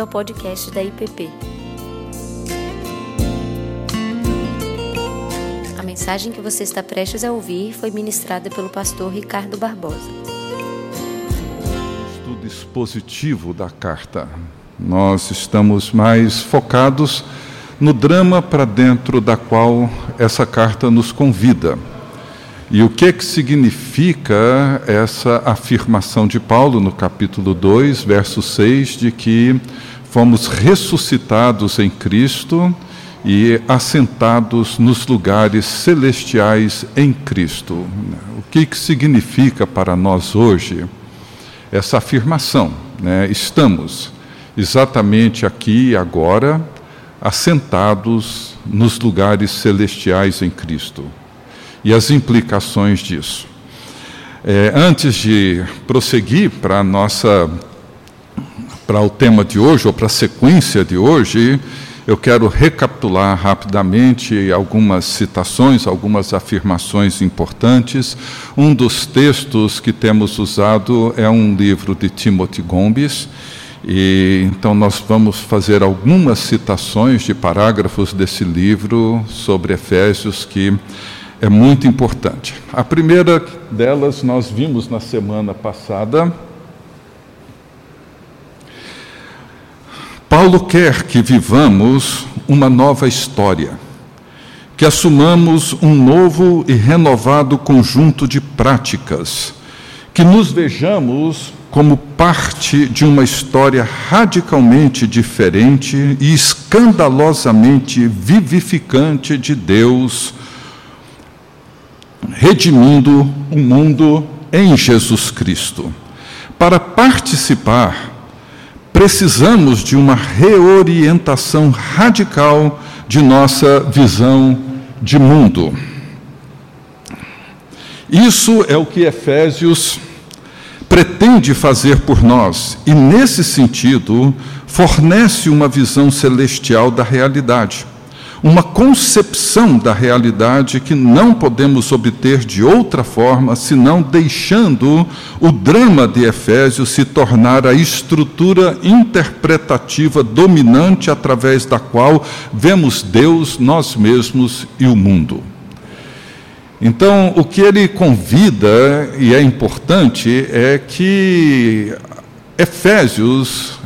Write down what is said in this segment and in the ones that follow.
bem-vindo ao podcast da IPP. A mensagem que você está prestes a ouvir foi ministrada pelo pastor Ricardo Barbosa. Estudo expositivo da carta. Nós estamos mais focados no drama para dentro da qual essa carta nos convida. E o que, que significa essa afirmação de Paulo no capítulo 2, verso 6, de que fomos ressuscitados em Cristo e assentados nos lugares celestiais em Cristo? O que, que significa para nós hoje essa afirmação? Né? Estamos exatamente aqui e agora assentados nos lugares celestiais em Cristo e as implicações disso. É, antes de prosseguir para nossa para o tema de hoje ou para a sequência de hoje, eu quero recapitular rapidamente algumas citações, algumas afirmações importantes. Um dos textos que temos usado é um livro de Timothy Gombis. E então nós vamos fazer algumas citações de parágrafos desse livro sobre Efésios que é muito importante. A primeira delas nós vimos na semana passada. Paulo quer que vivamos uma nova história, que assumamos um novo e renovado conjunto de práticas, que nos vejamos como parte de uma história radicalmente diferente e escandalosamente vivificante de Deus redimindo o mundo em Jesus Cristo. Para participar, precisamos de uma reorientação radical de nossa visão de mundo. Isso é o que Efésios pretende fazer por nós e, nesse sentido, fornece uma visão celestial da realidade uma concepção da realidade que não podemos obter de outra forma senão deixando o drama de Efésios se tornar a estrutura interpretativa dominante através da qual vemos Deus, nós mesmos e o mundo. Então, o que ele convida, e é importante, é que Efésios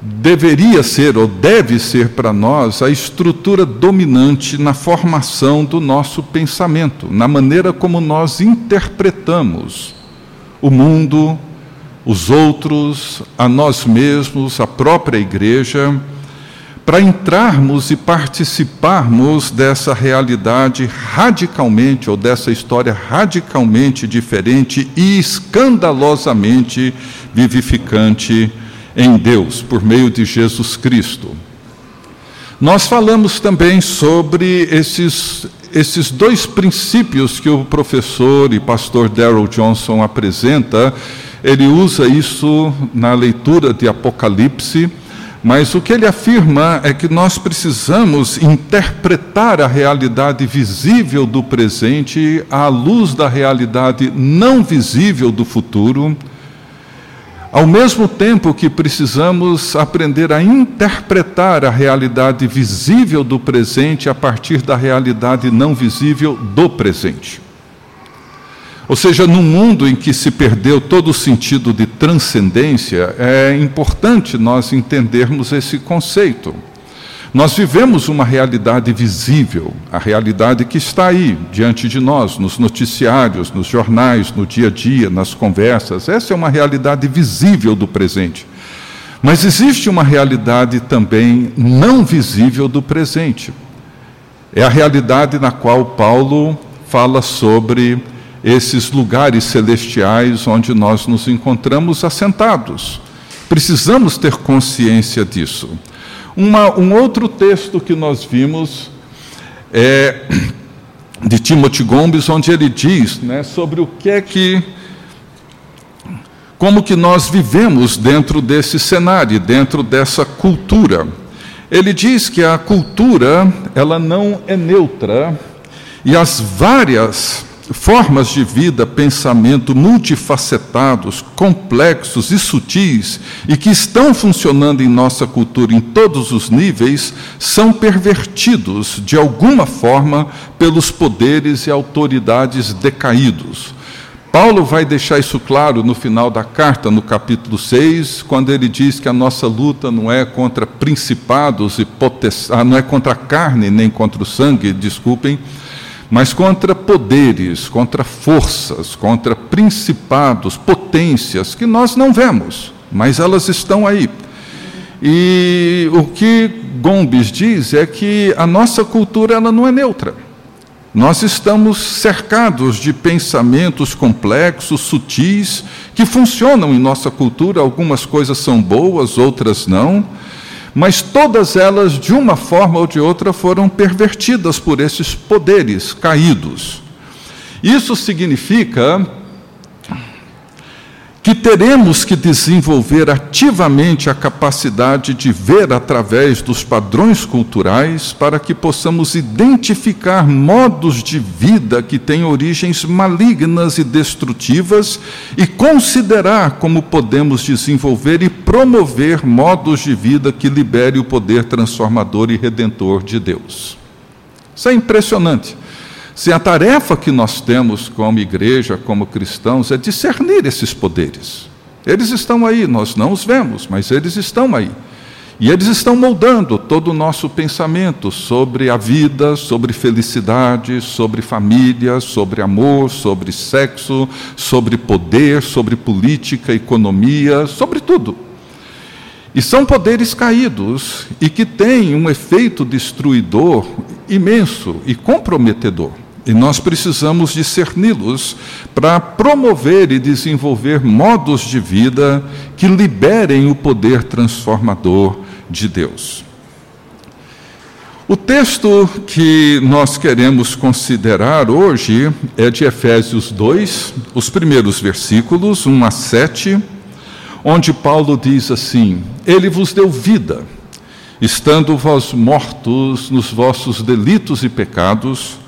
deveria ser ou deve ser para nós a estrutura dominante na formação do nosso pensamento, na maneira como nós interpretamos o mundo, os outros, a nós mesmos, a própria igreja, para entrarmos e participarmos dessa realidade radicalmente, ou dessa história radicalmente diferente e escandalosamente vivificante em Deus, por meio de Jesus Cristo. Nós falamos também sobre esses, esses dois princípios que o professor e pastor Darrell Johnson apresenta. Ele usa isso na leitura de Apocalipse, mas o que ele afirma é que nós precisamos interpretar a realidade visível do presente à luz da realidade não visível do futuro ao mesmo tempo que precisamos aprender a interpretar a realidade visível do presente a partir da realidade não visível do presente. Ou seja, num mundo em que se perdeu todo o sentido de transcendência, é importante nós entendermos esse conceito. Nós vivemos uma realidade visível, a realidade que está aí diante de nós, nos noticiários, nos jornais, no dia a dia, nas conversas. Essa é uma realidade visível do presente. Mas existe uma realidade também não visível do presente. É a realidade na qual Paulo fala sobre esses lugares celestiais onde nós nos encontramos assentados. Precisamos ter consciência disso. Uma, um outro texto que nós vimos é de Timothy Gomes, onde ele diz né, sobre o que é que. como que nós vivemos dentro desse cenário, dentro dessa cultura. Ele diz que a cultura ela não é neutra e as várias formas de vida, pensamento multifacetados, complexos e sutis e que estão funcionando em nossa cultura em todos os níveis, são pervertidos de alguma forma pelos poderes e autoridades decaídos. Paulo vai deixar isso claro no final da carta, no capítulo 6, quando ele diz que a nossa luta não é contra principados e potestades, ah, não é contra a carne nem contra o sangue, desculpem, mas contra poderes, contra forças, contra principados, potências que nós não vemos, mas elas estão aí. E o que Gomes diz é que a nossa cultura ela não é neutra. Nós estamos cercados de pensamentos complexos, sutis, que funcionam em nossa cultura, algumas coisas são boas, outras não mas todas elas, de uma forma ou de outra, foram pervertidas por esses poderes caídos. Isso significa que teremos que desenvolver ativamente a capacidade de ver através dos padrões culturais para que possamos identificar modos de vida que têm origens malignas e destrutivas e considerar como podemos desenvolver e promover modos de vida que libere o poder transformador e redentor de Deus. Isso é impressionante. Se a tarefa que nós temos como igreja, como cristãos, é discernir esses poderes. Eles estão aí, nós não os vemos, mas eles estão aí. E eles estão moldando todo o nosso pensamento sobre a vida, sobre felicidade, sobre família, sobre amor, sobre sexo, sobre poder, sobre política, economia, sobre tudo. E são poderes caídos e que têm um efeito destruidor imenso e comprometedor. E nós precisamos discerni-los para promover e desenvolver modos de vida que liberem o poder transformador de Deus. O texto que nós queremos considerar hoje é de Efésios 2, os primeiros versículos, 1 a 7, onde Paulo diz assim: Ele vos deu vida, estando vós mortos nos vossos delitos e pecados,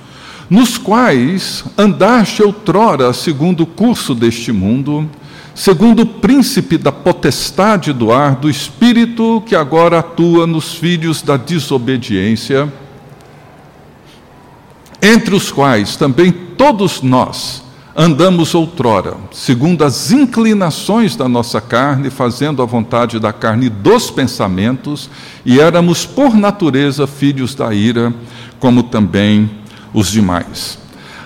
nos quais andaste outrora segundo o curso deste mundo, segundo o príncipe da potestade do ar, do espírito que agora atua nos filhos da desobediência, entre os quais também todos nós andamos outrora, segundo as inclinações da nossa carne, fazendo a vontade da carne dos pensamentos, e éramos por natureza filhos da ira, como também os demais.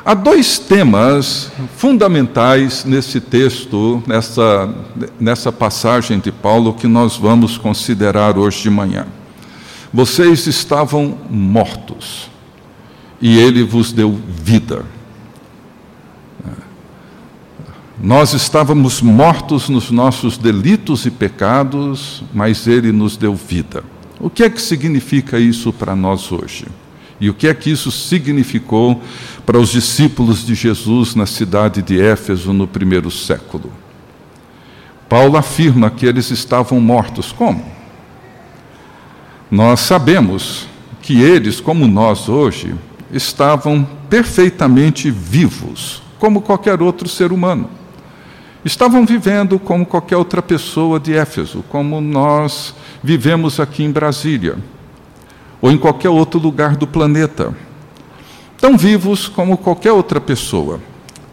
Há dois temas fundamentais nesse texto, nessa, nessa passagem de Paulo, que nós vamos considerar hoje de manhã. Vocês estavam mortos, e ele vos deu vida. Nós estávamos mortos nos nossos delitos e pecados, mas ele nos deu vida. O que é que significa isso para nós hoje? E o que é que isso significou para os discípulos de Jesus na cidade de Éfeso no primeiro século? Paulo afirma que eles estavam mortos. Como? Nós sabemos que eles, como nós hoje, estavam perfeitamente vivos, como qualquer outro ser humano. Estavam vivendo como qualquer outra pessoa de Éfeso, como nós vivemos aqui em Brasília ou em qualquer outro lugar do planeta. Tão vivos como qualquer outra pessoa.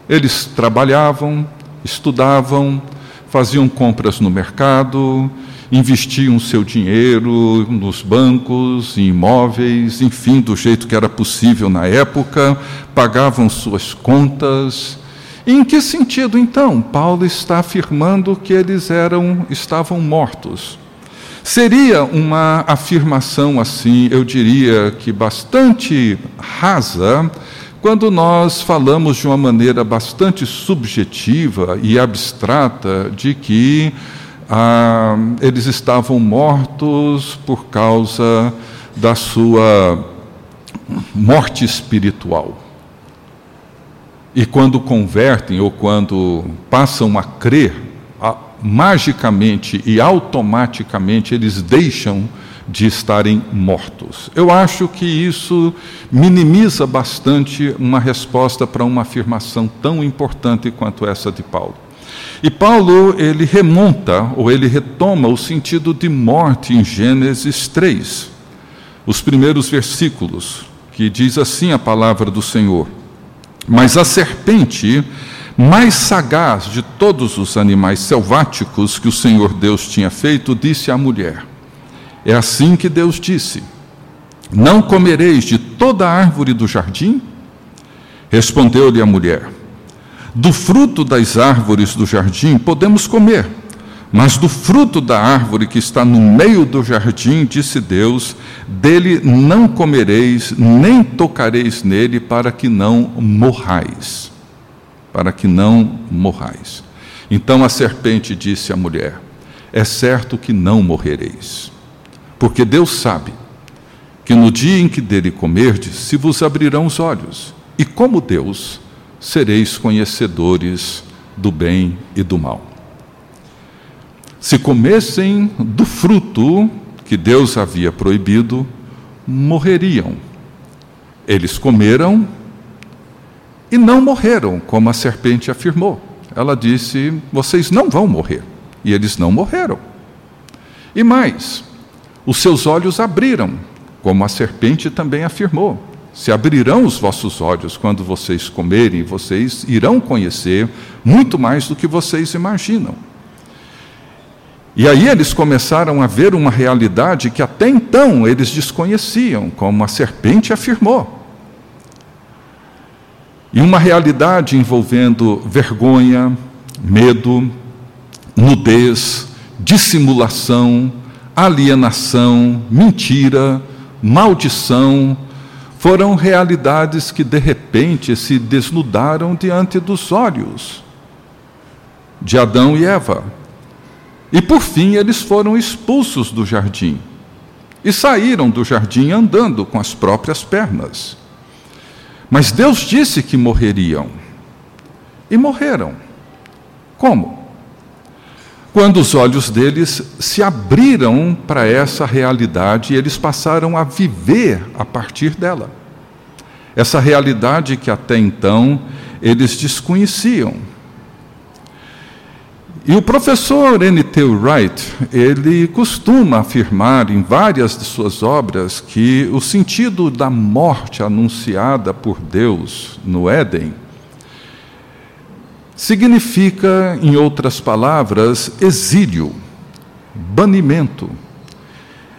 Eles trabalhavam, estudavam, faziam compras no mercado, investiam seu dinheiro nos bancos, em imóveis, enfim, do jeito que era possível na época, pagavam suas contas. Em que sentido então Paulo está afirmando que eles eram estavam mortos? Seria uma afirmação assim, eu diria que bastante rasa, quando nós falamos de uma maneira bastante subjetiva e abstrata de que ah, eles estavam mortos por causa da sua morte espiritual. E quando convertem ou quando passam a crer, magicamente e automaticamente eles deixam de estarem mortos. Eu acho que isso minimiza bastante uma resposta para uma afirmação tão importante quanto essa de Paulo. E Paulo, ele remonta, ou ele retoma o sentido de morte em Gênesis 3, os primeiros versículos, que diz assim a palavra do Senhor: Mas a serpente, mais sagaz de todos os animais selváticos que o Senhor Deus tinha feito, disse à mulher: É assim que Deus disse: Não comereis de toda árvore do jardim? Respondeu-lhe a mulher: do fruto das árvores do jardim podemos comer, mas do fruto da árvore que está no meio do jardim, disse Deus, dele não comereis, nem tocareis nele, para que não morrais. Para que não morrais. Então a serpente disse à mulher: É certo que não morrereis, porque Deus sabe que no dia em que dele comerdes, se vos abrirão os olhos, e como Deus, sereis conhecedores do bem e do mal. Se comessem do fruto que Deus havia proibido, morreriam. Eles comeram e não morreram, como a serpente afirmou. Ela disse: Vocês não vão morrer. E eles não morreram. E mais, os seus olhos abriram, como a serpente também afirmou se abrirão os vossos olhos quando vocês comerem, vocês irão conhecer muito mais do que vocês imaginam. E aí eles começaram a ver uma realidade que até então eles desconheciam, como a serpente afirmou. E uma realidade envolvendo vergonha, medo, nudez, dissimulação, alienação, mentira, maldição, foram realidades que de repente se desnudaram diante dos olhos de Adão e Eva. E por fim eles foram expulsos do jardim e saíram do jardim andando com as próprias pernas. Mas Deus disse que morreriam e morreram. Como? quando os olhos deles se abriram para essa realidade e eles passaram a viver a partir dela. Essa realidade que até então eles desconheciam. E o professor N.T. Wright, ele costuma afirmar em várias de suas obras que o sentido da morte anunciada por Deus no Éden significa, em outras palavras, exílio, banimento.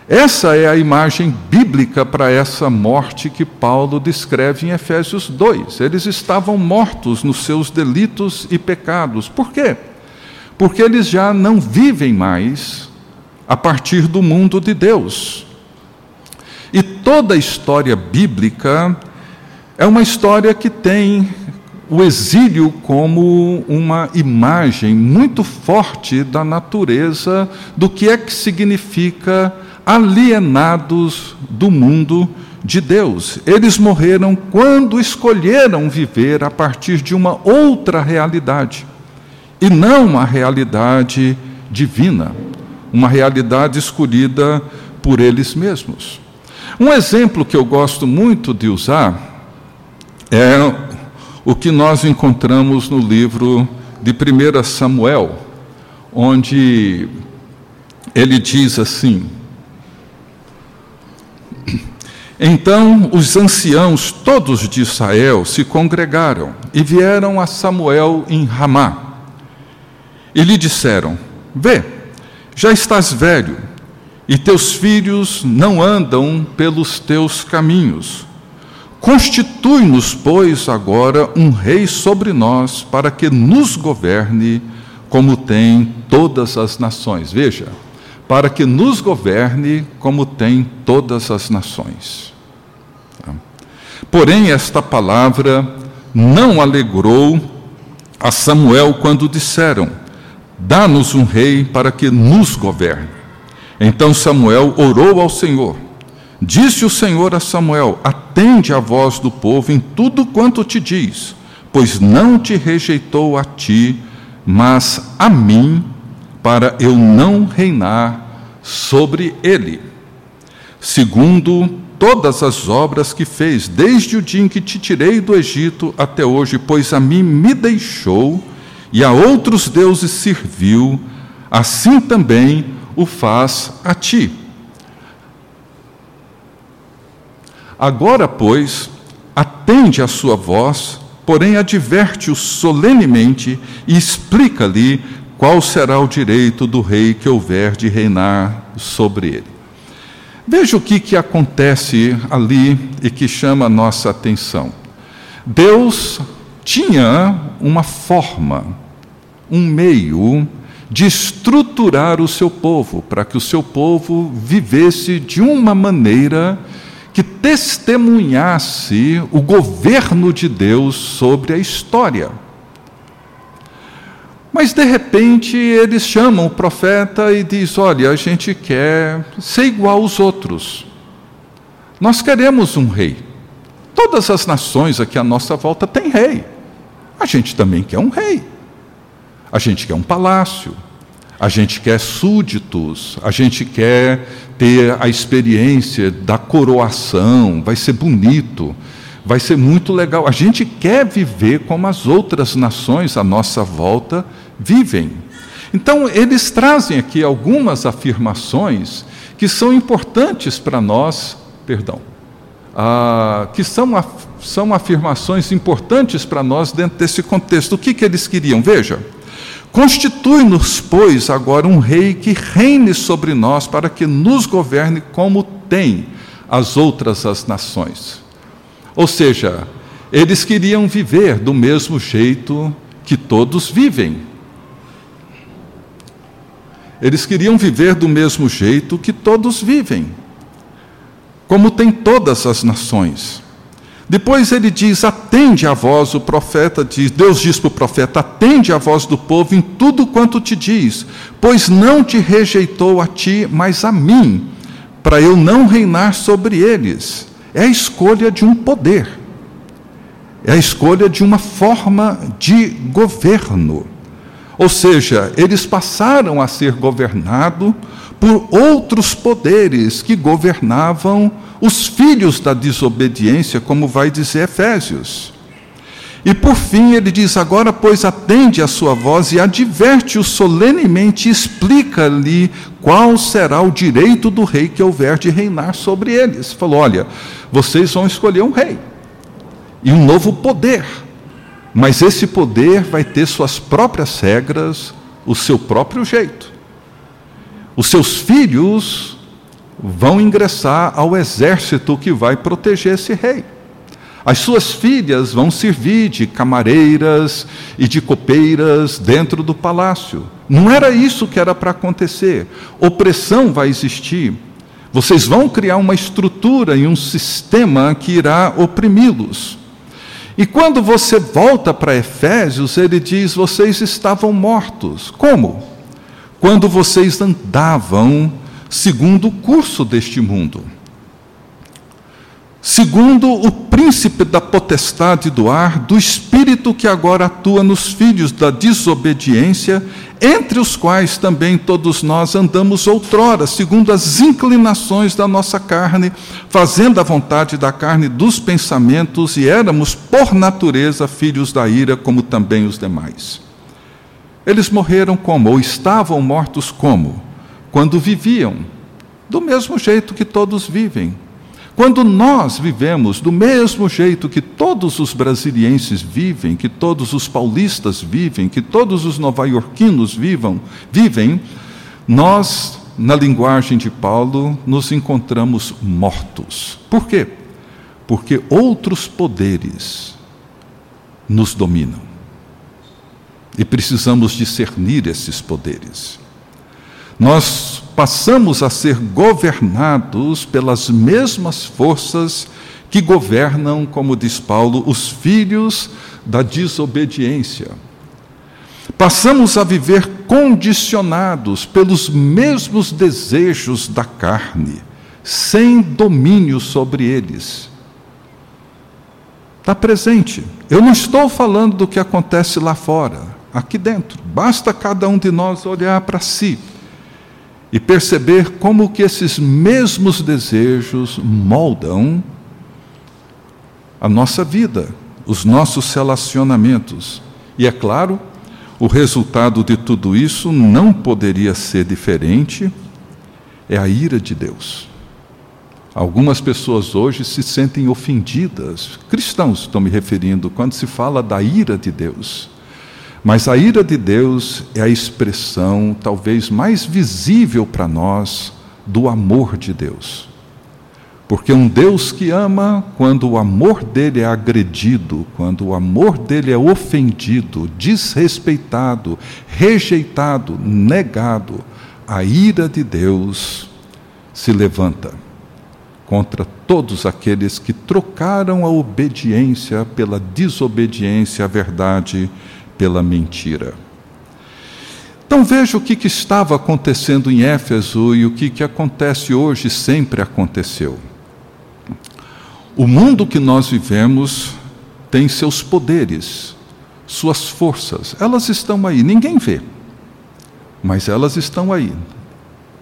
Essa é a imagem bíblica para essa morte que Paulo descreve em Efésios 2. Eles estavam mortos nos seus delitos e pecados. Por quê? Porque eles já não vivem mais a partir do mundo de Deus. E toda a história bíblica é uma história que tem o exílio como uma imagem muito forte da natureza do que é que significa alienados do mundo de Deus. Eles morreram quando escolheram viver a partir de uma outra realidade, e não a realidade divina, uma realidade escolhida por eles mesmos. Um exemplo que eu gosto muito de usar é o que nós encontramos no livro de 1 Samuel, onde ele diz assim: Então os anciãos todos de Israel se congregaram e vieram a Samuel em Ramá. E lhe disseram: Vê, já estás velho, e teus filhos não andam pelos teus caminhos. Constitui-nos, pois, agora um rei sobre nós, para que nos governe como tem todas as nações. Veja, para que nos governe como tem todas as nações. Tá? Porém, esta palavra não alegrou a Samuel quando disseram: Dá-nos um rei para que nos governe. Então Samuel orou ao Senhor Disse o Senhor a Samuel: Atende a voz do povo em tudo quanto te diz, pois não te rejeitou a ti, mas a mim, para eu não reinar sobre ele. segundo todas as obras que fez, desde o dia em que te tirei do Egito até hoje, pois a mim me deixou e a outros deuses serviu, assim também o faz a ti. Agora, pois, atende à sua voz, porém adverte-o solenemente e explica-lhe qual será o direito do rei que houver de reinar sobre ele. Veja o que, que acontece ali e que chama a nossa atenção. Deus tinha uma forma, um meio de estruturar o seu povo, para que o seu povo vivesse de uma maneira que testemunhasse o governo de Deus sobre a história. Mas de repente eles chamam o profeta e diz: "Olha, a gente quer ser igual aos outros. Nós queremos um rei. Todas as nações aqui à nossa volta têm rei. A gente também quer um rei. A gente quer um palácio. A gente quer súditos, a gente quer ter a experiência da coroação, vai ser bonito, vai ser muito legal. A gente quer viver como as outras nações à nossa volta vivem. Então, eles trazem aqui algumas afirmações que são importantes para nós, perdão, ah, que são, af são afirmações importantes para nós dentro desse contexto. O que, que eles queriam? Veja, constitui-nos, pois, agora um rei que reine sobre nós para que nos governe como tem as outras as nações. Ou seja, eles queriam viver do mesmo jeito que todos vivem. Eles queriam viver do mesmo jeito que todos vivem, como tem todas as nações. Depois ele diz: atende a voz, o profeta diz, Deus diz para o profeta: atende a voz do povo em tudo quanto te diz, pois não te rejeitou a ti, mas a mim, para eu não reinar sobre eles. É a escolha de um poder, é a escolha de uma forma de governo. Ou seja, eles passaram a ser governados por outros poderes que governavam os filhos da desobediência, como vai dizer Efésios. E por fim ele diz: Agora, pois, atende a sua voz e adverte-o solenemente, explica-lhe qual será o direito do rei que houver de reinar sobre eles. Falou: Olha, vocês vão escolher um rei e um novo poder mas esse poder vai ter suas próprias regras, o seu próprio jeito. Os seus filhos vão ingressar ao exército que vai proteger esse rei. As suas filhas vão servir de camareiras e de copeiras dentro do palácio. Não era isso que era para acontecer. Opressão vai existir. Vocês vão criar uma estrutura e um sistema que irá oprimi-los. E quando você volta para Efésios, ele diz: vocês estavam mortos. Como? Quando vocês andavam segundo o curso deste mundo. Segundo o príncipe da potestade do ar, do espírito que agora atua nos filhos da desobediência, entre os quais também todos nós andamos outrora, segundo as inclinações da nossa carne, fazendo a vontade da carne dos pensamentos, e éramos, por natureza, filhos da ira, como também os demais. Eles morreram como? Ou estavam mortos como? Quando viviam, do mesmo jeito que todos vivem, quando nós vivemos do mesmo jeito que todos os brasilienses vivem, que todos os paulistas vivem, que todos os nova-iorquinos vivam, vivem, nós, na linguagem de Paulo, nos encontramos mortos. Por quê? Porque outros poderes nos dominam. E precisamos discernir esses poderes. Nós passamos a ser governados pelas mesmas forças que governam, como diz Paulo, os filhos da desobediência. Passamos a viver condicionados pelos mesmos desejos da carne, sem domínio sobre eles. Está presente. Eu não estou falando do que acontece lá fora, aqui dentro. Basta cada um de nós olhar para si e perceber como que esses mesmos desejos moldam a nossa vida, os nossos relacionamentos. E é claro, o resultado de tudo isso não poderia ser diferente, é a ira de Deus. Algumas pessoas hoje se sentem ofendidas, cristãos estou me referindo, quando se fala da ira de Deus. Mas a ira de Deus é a expressão talvez mais visível para nós do amor de Deus. Porque um Deus que ama, quando o amor dele é agredido, quando o amor dele é ofendido, desrespeitado, rejeitado, negado, a ira de Deus se levanta contra todos aqueles que trocaram a obediência pela desobediência à verdade pela mentira. Então veja o que, que estava acontecendo em Éfeso e o que, que acontece hoje sempre aconteceu. O mundo que nós vivemos tem seus poderes, suas forças, elas estão aí, ninguém vê, mas elas estão aí.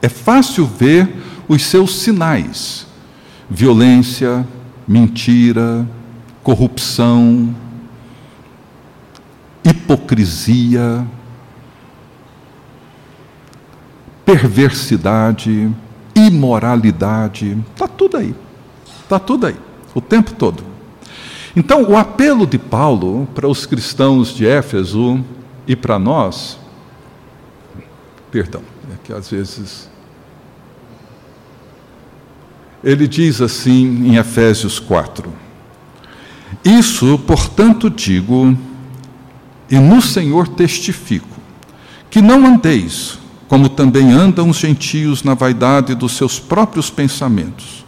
É fácil ver os seus sinais: violência, mentira, corrupção, hipocrisia, perversidade, imoralidade, está tudo aí, está tudo aí, o tempo todo. Então, o apelo de Paulo para os cristãos de Éfeso e para nós, perdão, é que às vezes. Ele diz assim em Efésios 4: Isso, portanto, digo e no Senhor testifico, que não andeis como também andam os gentios na vaidade dos seus próprios pensamentos,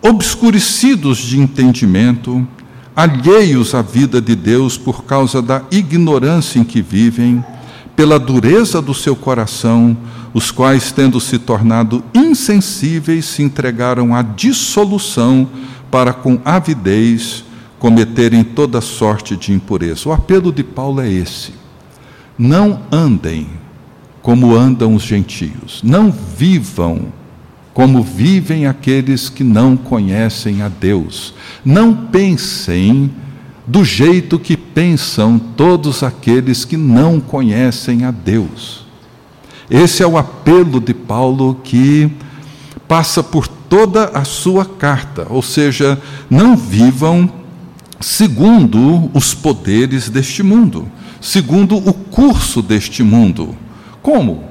obscurecidos de entendimento, alheios à vida de Deus por causa da ignorância em que vivem, pela dureza do seu coração, os quais, tendo se tornado insensíveis, se entregaram à dissolução para com avidez cometerem toda sorte de impureza. O apelo de Paulo é esse: não andem como andam os gentios, não vivam como vivem aqueles que não conhecem a Deus, não pensem do jeito que pensam todos aqueles que não conhecem a Deus. Esse é o apelo de Paulo que passa por toda a sua carta, ou seja, não vivam segundo os poderes deste mundo, segundo o curso deste mundo. Como?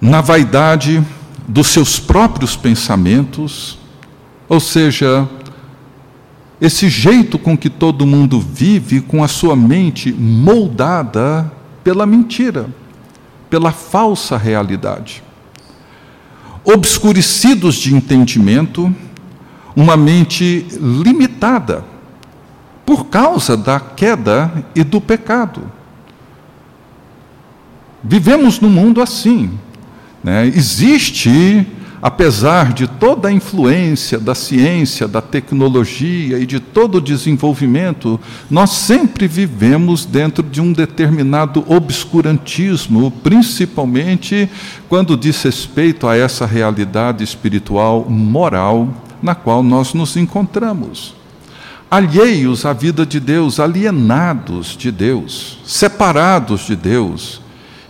Na vaidade dos seus próprios pensamentos, ou seja, esse jeito com que todo mundo vive, com a sua mente moldada pela mentira, pela falsa realidade. Obscurecidos de entendimento, uma mente limitada por causa da queda e do pecado. Vivemos num mundo assim. Né? Existe, apesar de toda a influência da ciência, da tecnologia e de todo o desenvolvimento, nós sempre vivemos dentro de um determinado obscurantismo, principalmente quando diz respeito a essa realidade espiritual, moral na qual nós nos encontramos. Alheios à vida de Deus, alienados de Deus, separados de Deus,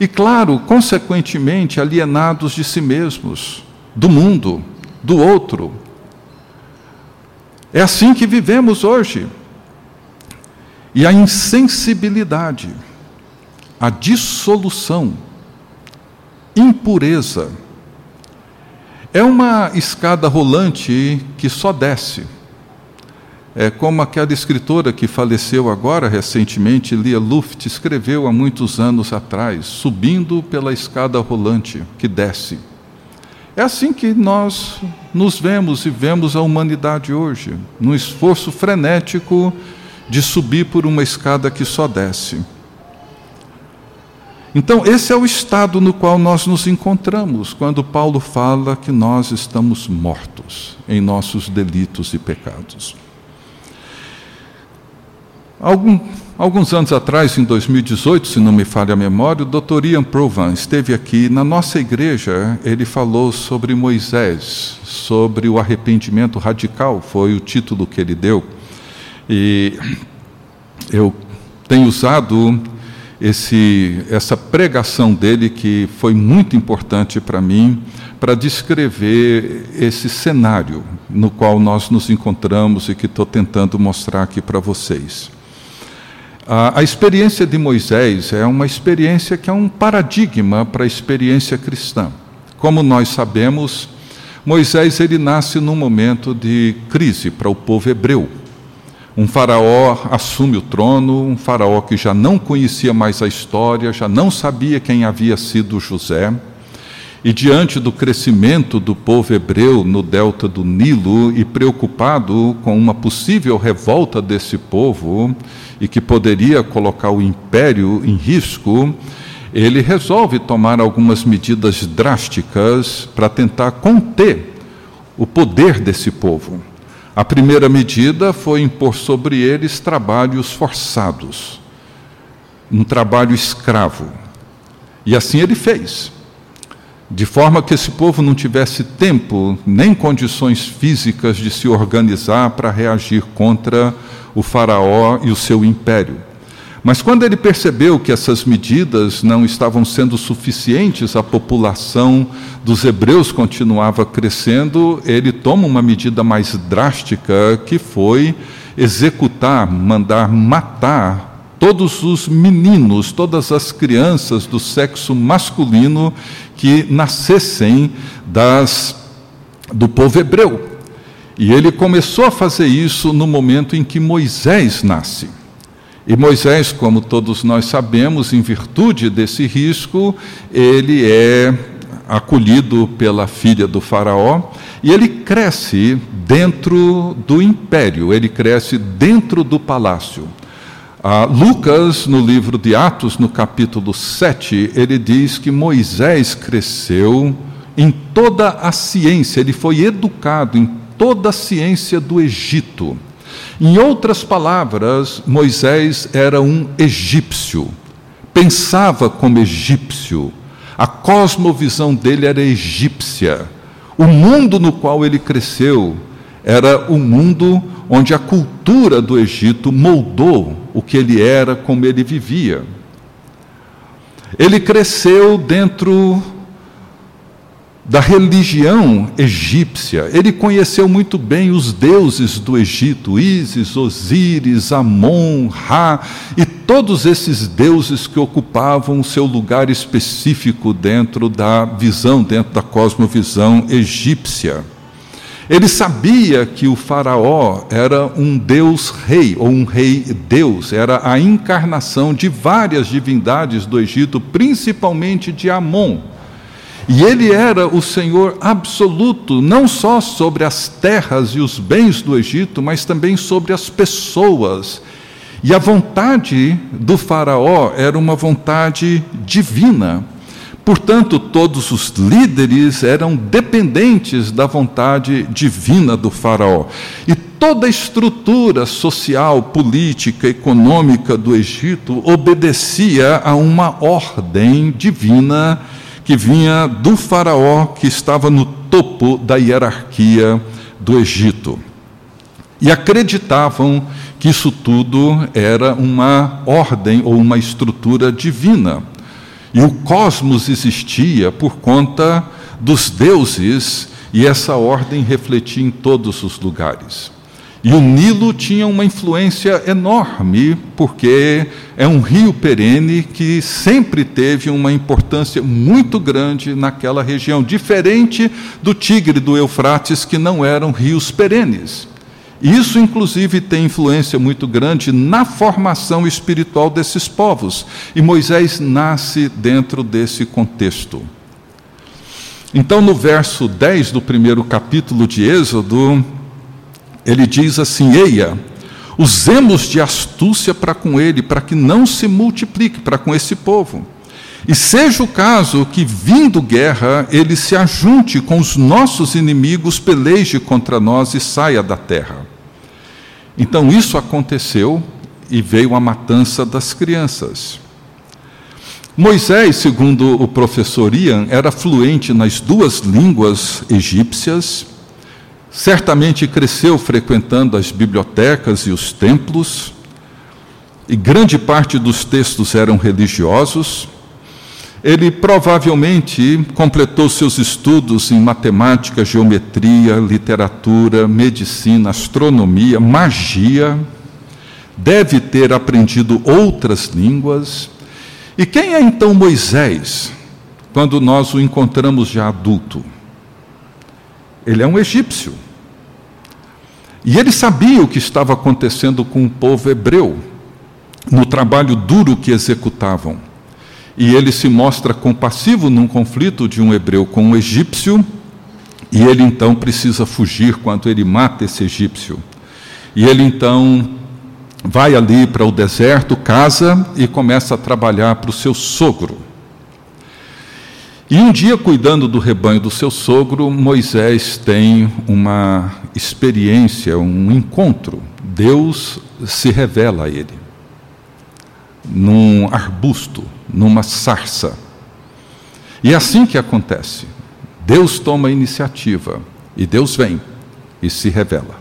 e, claro, consequentemente, alienados de si mesmos, do mundo, do outro. É assim que vivemos hoje. E a insensibilidade, a dissolução, impureza, é uma escada rolante que só desce. É como aquela escritora que faleceu agora recentemente, Lia Luft, escreveu há muitos anos atrás, subindo pela escada rolante que desce. É assim que nós nos vemos e vemos a humanidade hoje, num esforço frenético de subir por uma escada que só desce. Então, esse é o estado no qual nós nos encontramos quando Paulo fala que nós estamos mortos em nossos delitos e pecados. Algum, Alguns anos atrás, em 2018, se não me falha a memória, o Dr. Ian Provan esteve aqui na nossa igreja. Ele falou sobre Moisés, sobre o arrependimento radical, foi o título que ele deu. E eu tenho usado esse, essa pregação dele, que foi muito importante para mim, para descrever esse cenário no qual nós nos encontramos e que estou tentando mostrar aqui para vocês. A, a experiência de Moisés é uma experiência que é um paradigma para a experiência cristã. Como nós sabemos, Moisés ele nasce num momento de crise para o povo hebreu. Um faraó assume o trono, um faraó que já não conhecia mais a história, já não sabia quem havia sido José. E diante do crescimento do povo hebreu no delta do Nilo e preocupado com uma possível revolta desse povo e que poderia colocar o império em risco, ele resolve tomar algumas medidas drásticas para tentar conter o poder desse povo. A primeira medida foi impor sobre eles trabalhos forçados, um trabalho escravo. E assim ele fez de forma que esse povo não tivesse tempo nem condições físicas de se organizar para reagir contra o Faraó e o seu império. Mas quando ele percebeu que essas medidas não estavam sendo suficientes, a população dos hebreus continuava crescendo, ele toma uma medida mais drástica, que foi executar, mandar matar todos os meninos, todas as crianças do sexo masculino que nascessem das, do povo hebreu. E ele começou a fazer isso no momento em que Moisés nasce. E Moisés, como todos nós sabemos, em virtude desse risco, ele é acolhido pela filha do Faraó e ele cresce dentro do império, ele cresce dentro do palácio. Lucas, no livro de Atos, no capítulo 7, ele diz que Moisés cresceu em toda a ciência, ele foi educado em toda a ciência do Egito. Em outras palavras, Moisés era um egípcio, pensava como egípcio, a cosmovisão dele era egípcia. O mundo no qual ele cresceu era o mundo onde a cultura do Egito moldou o que ele era, como ele vivia. Ele cresceu dentro da religião egípcia. Ele conheceu muito bem os deuses do Egito, Ísis, Osíris, Amon, Ra, e todos esses deuses que ocupavam o seu lugar específico dentro da visão, dentro da cosmovisão egípcia. Ele sabia que o Faraó era um Deus-rei, ou um rei-deus, era a encarnação de várias divindades do Egito, principalmente de Amon. E ele era o Senhor absoluto, não só sobre as terras e os bens do Egito, mas também sobre as pessoas. E a vontade do Faraó era uma vontade divina. Portanto, todos os líderes eram dependentes da vontade divina do Faraó. E toda a estrutura social, política, econômica do Egito obedecia a uma ordem divina que vinha do Faraó, que estava no topo da hierarquia do Egito. E acreditavam que isso tudo era uma ordem ou uma estrutura divina. E o cosmos existia por conta dos deuses, e essa ordem refletia em todos os lugares. E o Nilo tinha uma influência enorme, porque é um rio perene que sempre teve uma importância muito grande naquela região, diferente do Tigre e do Eufrates, que não eram rios perenes. Isso, inclusive, tem influência muito grande na formação espiritual desses povos. E Moisés nasce dentro desse contexto. Então, no verso 10 do primeiro capítulo de Êxodo, ele diz assim: Eia, usemos de astúcia para com ele, para que não se multiplique para com esse povo. E seja o caso que, vindo guerra, ele se ajunte com os nossos inimigos, peleje contra nós e saia da terra. Então isso aconteceu e veio a matança das crianças. Moisés, segundo o professor Ian, era fluente nas duas línguas egípcias, certamente cresceu frequentando as bibliotecas e os templos, e grande parte dos textos eram religiosos. Ele provavelmente completou seus estudos em matemática, geometria, literatura, medicina, astronomia, magia. Deve ter aprendido outras línguas e quem é então Moisés, quando nós o encontramos já adulto? Ele é um egípcio. E ele sabia o que estava acontecendo com o povo hebreu, no trabalho duro que executavam. E ele se mostra compassivo num conflito de um hebreu com um egípcio, e ele então precisa fugir quando ele mata esse egípcio. E ele então vai ali para o deserto, casa e começa a trabalhar para o seu sogro. E um dia, cuidando do rebanho do seu sogro, Moisés tem uma experiência, um encontro. Deus se revela a ele, num arbusto, numa sarça. E é assim que acontece. Deus toma a iniciativa e Deus vem e se revela.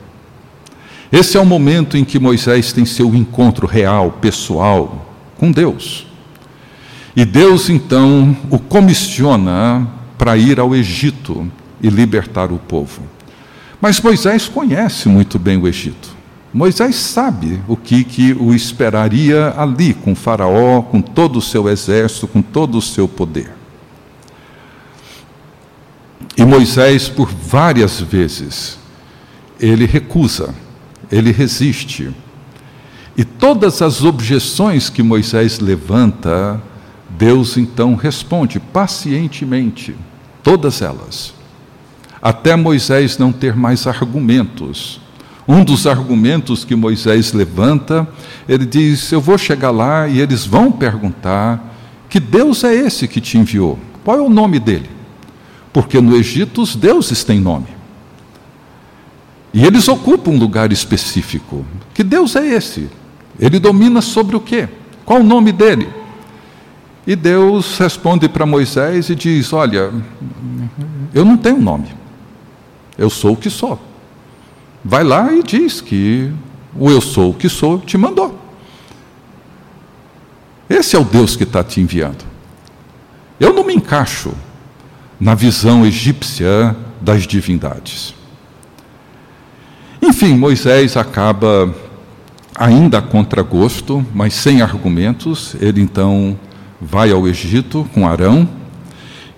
Esse é o momento em que Moisés tem seu encontro real, pessoal, com Deus. E Deus então o comissiona para ir ao Egito e libertar o povo. Mas Moisés conhece muito bem o Egito. Moisés sabe o que, que o esperaria ali, com Faraó, com todo o seu exército, com todo o seu poder. E Moisés, por várias vezes, ele recusa ele resiste. E todas as objeções que Moisés levanta, Deus então responde pacientemente, todas elas. Até Moisés não ter mais argumentos. Um dos argumentos que Moisés levanta, ele diz: Eu vou chegar lá e eles vão perguntar: Que Deus é esse que te enviou? Qual é o nome dele? Porque no Egito os deuses têm nome. E eles ocupam um lugar específico. Que Deus é esse? Ele domina sobre o quê? Qual o nome dele? E Deus responde para Moisés e diz: Olha, eu não tenho nome. Eu sou o que sou. Vai lá e diz que o eu sou o que sou te mandou. Esse é o Deus que está te enviando. Eu não me encaixo na visão egípcia das divindades. Enfim, Moisés acaba ainda a contragosto, mas sem argumentos. Ele então vai ao Egito com Arão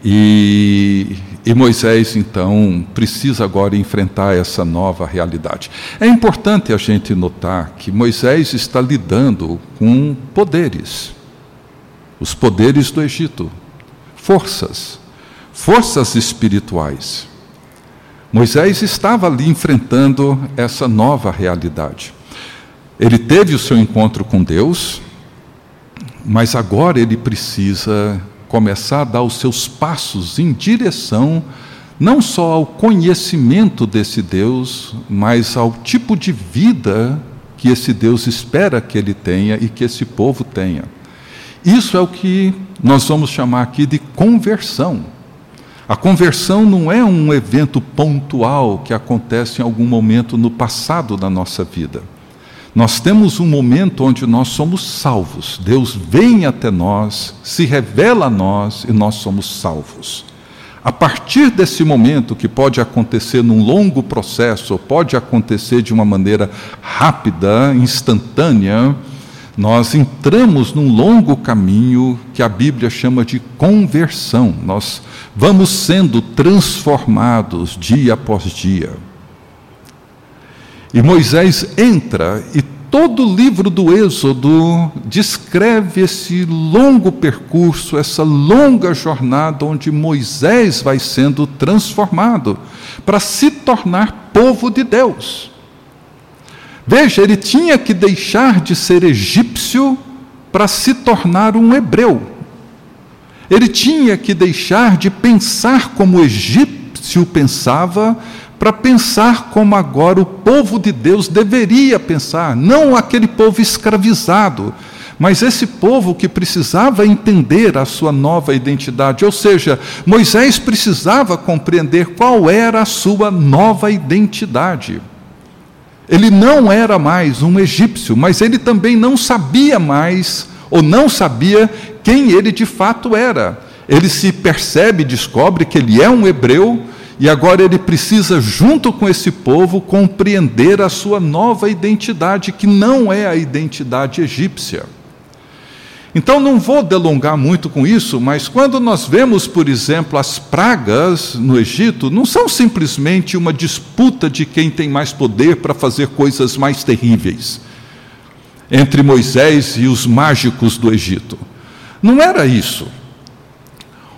e, e, Moisés então precisa agora enfrentar essa nova realidade. É importante a gente notar que Moisés está lidando com poderes, os poderes do Egito, forças, forças espirituais. Moisés estava ali enfrentando essa nova realidade. Ele teve o seu encontro com Deus, mas agora ele precisa começar a dar os seus passos em direção não só ao conhecimento desse Deus, mas ao tipo de vida que esse Deus espera que ele tenha e que esse povo tenha. Isso é o que nós vamos chamar aqui de conversão. A conversão não é um evento pontual que acontece em algum momento no passado da nossa vida. Nós temos um momento onde nós somos salvos. Deus vem até nós, se revela a nós e nós somos salvos. A partir desse momento, que pode acontecer num longo processo, ou pode acontecer de uma maneira rápida, instantânea, nós entramos num longo caminho que a Bíblia chama de conversão. Nós vamos sendo transformados dia após dia. E Moisés entra e todo o livro do Êxodo descreve esse longo percurso, essa longa jornada onde Moisés vai sendo transformado para se tornar povo de Deus. Veja, ele tinha que deixar de ser egípcio para se tornar um hebreu. Ele tinha que deixar de pensar como o egípcio pensava para pensar como agora o povo de Deus deveria pensar, não aquele povo escravizado, mas esse povo que precisava entender a sua nova identidade, ou seja, Moisés precisava compreender qual era a sua nova identidade. Ele não era mais um egípcio, mas ele também não sabia mais, ou não sabia quem ele de fato era. Ele se percebe, descobre que ele é um hebreu, e agora ele precisa, junto com esse povo, compreender a sua nova identidade, que não é a identidade egípcia. Então, não vou delongar muito com isso, mas quando nós vemos, por exemplo, as pragas no Egito, não são simplesmente uma disputa de quem tem mais poder para fazer coisas mais terríveis entre Moisés e os mágicos do Egito. Não era isso.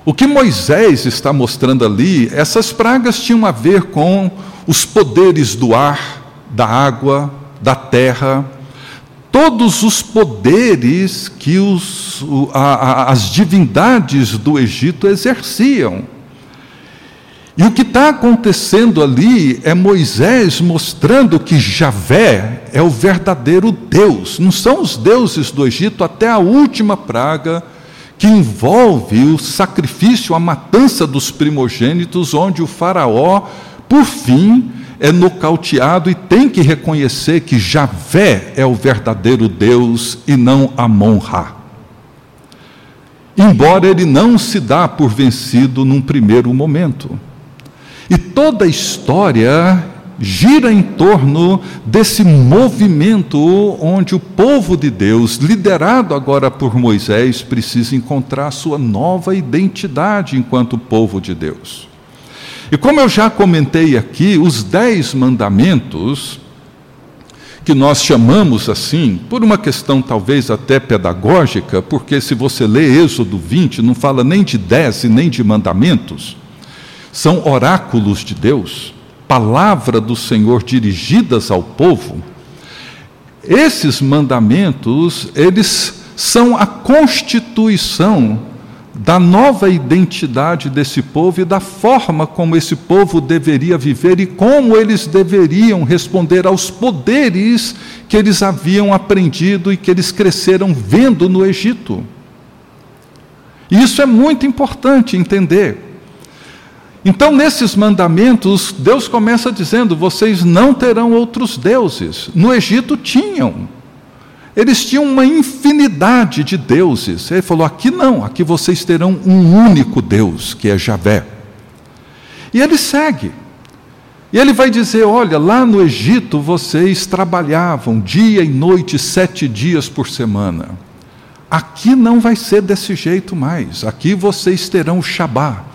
O que Moisés está mostrando ali, essas pragas tinham a ver com os poderes do ar, da água, da terra, todos os poderes que os, a, a, as divindades do Egito exerciam. E o que está acontecendo ali é Moisés mostrando que Javé é o verdadeiro Deus, não são os deuses do Egito até a última praga que envolve o sacrifício, a matança dos primogênitos, onde o Faraó, por fim, é nocauteado e tem que reconhecer que Javé é o verdadeiro Deus e não Amon-Ra. Embora ele não se dá por vencido num primeiro momento. E toda a história gira em torno desse movimento onde o povo de Deus, liderado agora por Moisés, precisa encontrar sua nova identidade enquanto povo de Deus. E como eu já comentei aqui, os dez mandamentos, que nós chamamos assim, por uma questão talvez até pedagógica, porque se você lê Êxodo 20, não fala nem de dez e nem de mandamentos, são oráculos de Deus palavra do Senhor dirigidas ao povo, esses mandamentos, eles são a constituição da nova identidade desse povo e da forma como esse povo deveria viver e como eles deveriam responder aos poderes que eles haviam aprendido e que eles cresceram vendo no Egito. Isso é muito importante entender. Então, nesses mandamentos, Deus começa dizendo: vocês não terão outros deuses. No Egito tinham. Eles tinham uma infinidade de deuses. Ele falou: aqui não, aqui vocês terão um único Deus, que é Javé. E ele segue. E ele vai dizer: olha, lá no Egito vocês trabalhavam dia e noite, sete dias por semana. Aqui não vai ser desse jeito mais. Aqui vocês terão o Shabá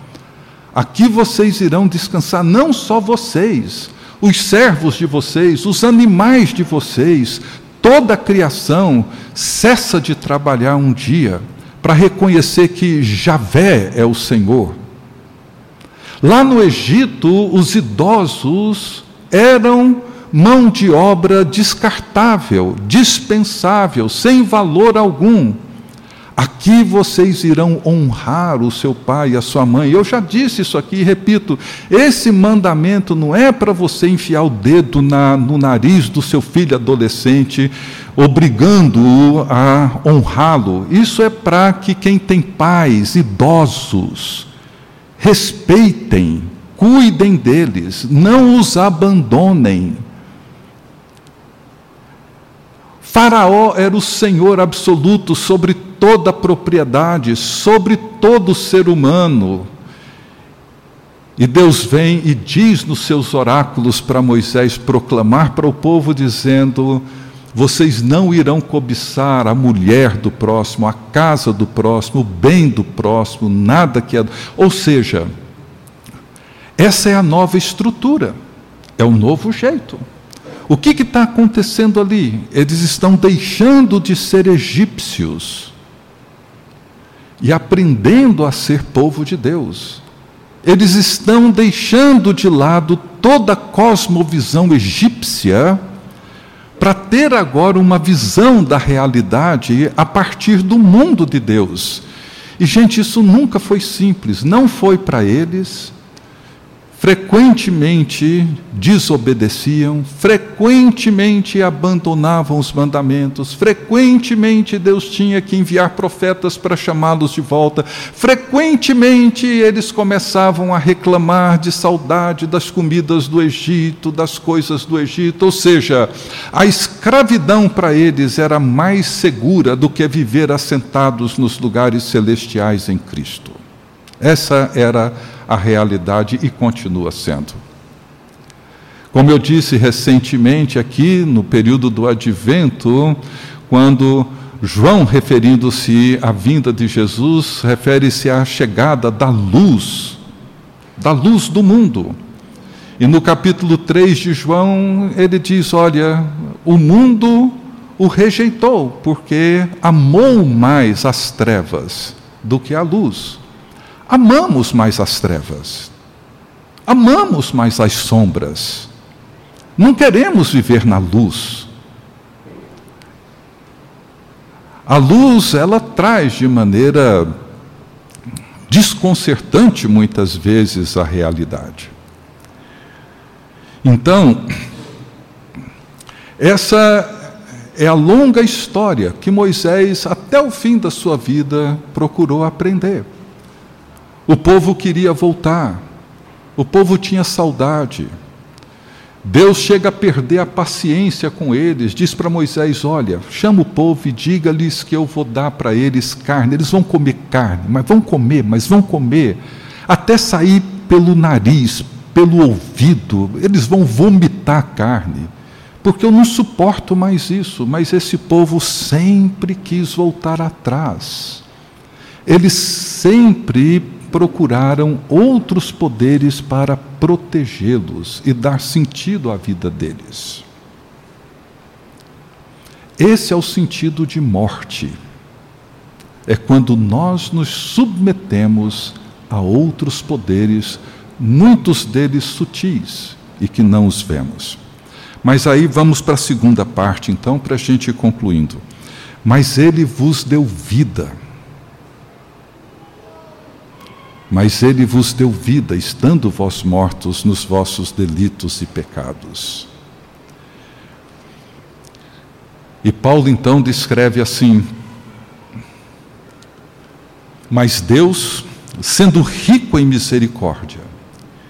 Aqui vocês irão descansar, não só vocês, os servos de vocês, os animais de vocês, toda a criação cessa de trabalhar um dia para reconhecer que Javé é o Senhor. Lá no Egito, os idosos eram mão de obra descartável, dispensável, sem valor algum. Aqui vocês irão honrar o seu pai e a sua mãe. Eu já disse isso aqui e repito: esse mandamento não é para você enfiar o dedo na, no nariz do seu filho adolescente, obrigando-o a honrá-lo. Isso é para que quem tem pais, idosos, respeitem, cuidem deles, não os abandonem. Faraó era o senhor absoluto sobre toda a propriedade, sobre todo ser humano. E Deus vem e diz nos seus oráculos para Moisés proclamar para o povo, dizendo: Vocês não irão cobiçar a mulher do próximo, a casa do próximo, o bem do próximo, nada que é. Ou seja, essa é a nova estrutura, é o novo jeito. O que está acontecendo ali? Eles estão deixando de ser egípcios e aprendendo a ser povo de Deus. Eles estão deixando de lado toda a cosmovisão egípcia para ter agora uma visão da realidade a partir do mundo de Deus. E, gente, isso nunca foi simples, não foi para eles, frequentemente desobedeciam, frequentemente abandonavam os mandamentos, frequentemente Deus tinha que enviar profetas para chamá-los de volta, frequentemente eles começavam a reclamar de saudade das comidas do Egito, das coisas do Egito, ou seja, a escravidão para eles era mais segura do que viver assentados nos lugares celestiais em Cristo. Essa era a realidade e continua sendo. Como eu disse recentemente aqui, no período do advento, quando João, referindo-se à vinda de Jesus, refere-se à chegada da luz, da luz do mundo. E no capítulo 3 de João, ele diz: Olha, o mundo o rejeitou, porque amou mais as trevas do que a luz amamos mais as trevas, amamos mais as sombras, não queremos viver na luz. A luz, ela traz de maneira desconcertante muitas vezes a realidade. Então, essa é a longa história que Moisés, até o fim da sua vida, procurou aprender. O povo queria voltar, o povo tinha saudade. Deus chega a perder a paciência com eles, diz para Moisés: Olha, chama o povo e diga-lhes que eu vou dar para eles carne. Eles vão comer carne, mas vão comer, mas vão comer, até sair pelo nariz, pelo ouvido, eles vão vomitar carne, porque eu não suporto mais isso. Mas esse povo sempre quis voltar atrás, eles sempre procuraram outros poderes para protegê-los e dar sentido à vida deles. Esse é o sentido de morte. É quando nós nos submetemos a outros poderes, muitos deles sutis e que não os vemos. Mas aí vamos para a segunda parte, então, para a gente ir concluindo. Mas ele vos deu vida mas ele vos deu vida, estando vós mortos nos vossos delitos e pecados. E Paulo então descreve assim: Mas Deus, sendo rico em misericórdia,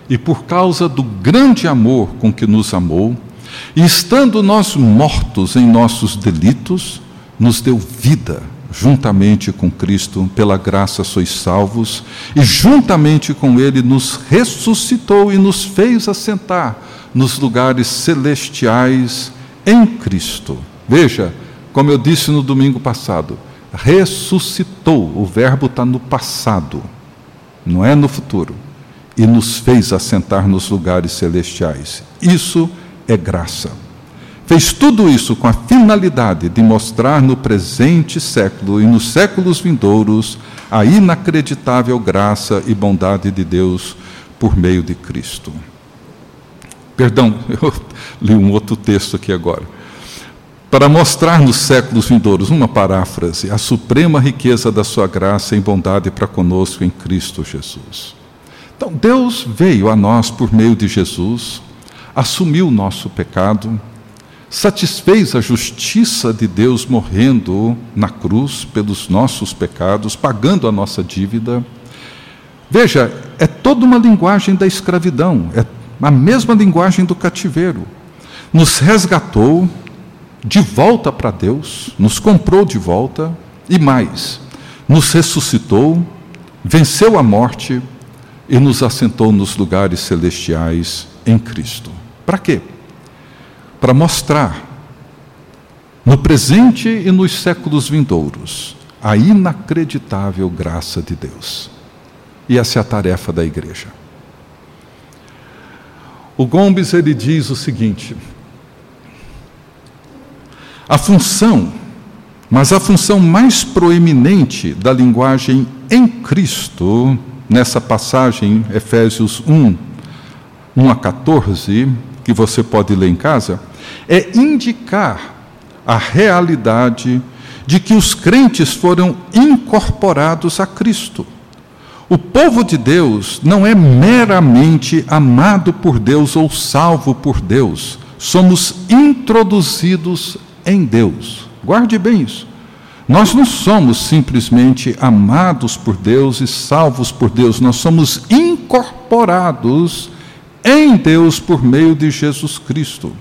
e por causa do grande amor com que nos amou, e estando nós mortos em nossos delitos, nos deu vida juntamente com Cristo, pela graça sois salvos, e juntamente com Ele nos ressuscitou e nos fez assentar nos lugares celestiais em Cristo. Veja, como eu disse no domingo passado, ressuscitou, o verbo está no passado, não é no futuro, e nos fez assentar nos lugares celestiais. Isso é graça. Fez tudo isso com a finalidade de mostrar no presente século e nos séculos vindouros a inacreditável graça e bondade de Deus por meio de Cristo. Perdão, eu li um outro texto aqui agora. Para mostrar nos séculos vindouros, uma paráfrase, a suprema riqueza da sua graça e bondade para conosco em Cristo Jesus. Então, Deus veio a nós por meio de Jesus, assumiu o nosso pecado, satisfez a justiça de Deus morrendo na cruz pelos nossos pecados, pagando a nossa dívida. Veja, é toda uma linguagem da escravidão, é a mesma linguagem do cativeiro. Nos resgatou de volta para Deus, nos comprou de volta e mais, nos ressuscitou, venceu a morte e nos assentou nos lugares celestiais em Cristo. Para quê? Para mostrar, no presente e nos séculos vindouros, a inacreditável graça de Deus. E essa é a tarefa da igreja. O Gomes ele diz o seguinte: a função, mas a função mais proeminente da linguagem em Cristo, nessa passagem, Efésios 1, 1 a 14, que você pode ler em casa, é indicar a realidade de que os crentes foram incorporados a Cristo. O povo de Deus não é meramente amado por Deus ou salvo por Deus, somos introduzidos em Deus. Guarde bem isso. Nós não somos simplesmente amados por Deus e salvos por Deus, nós somos incorporados em Deus por meio de Jesus Cristo.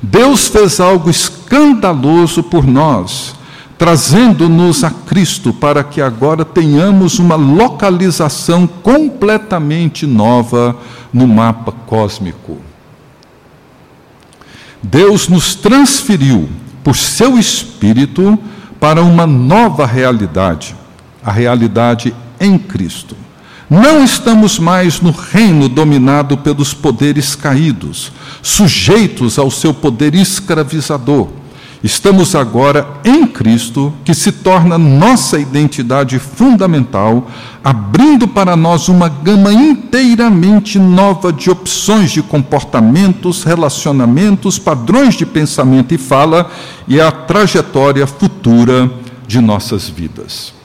Deus fez algo escandaloso por nós, trazendo-nos a Cristo para que agora tenhamos uma localização completamente nova no mapa cósmico. Deus nos transferiu por seu Espírito para uma nova realidade, a realidade em Cristo. Não estamos mais no reino dominado pelos poderes caídos, sujeitos ao seu poder escravizador. Estamos agora em Cristo, que se torna nossa identidade fundamental, abrindo para nós uma gama inteiramente nova de opções de comportamentos, relacionamentos, padrões de pensamento e fala e a trajetória futura de nossas vidas.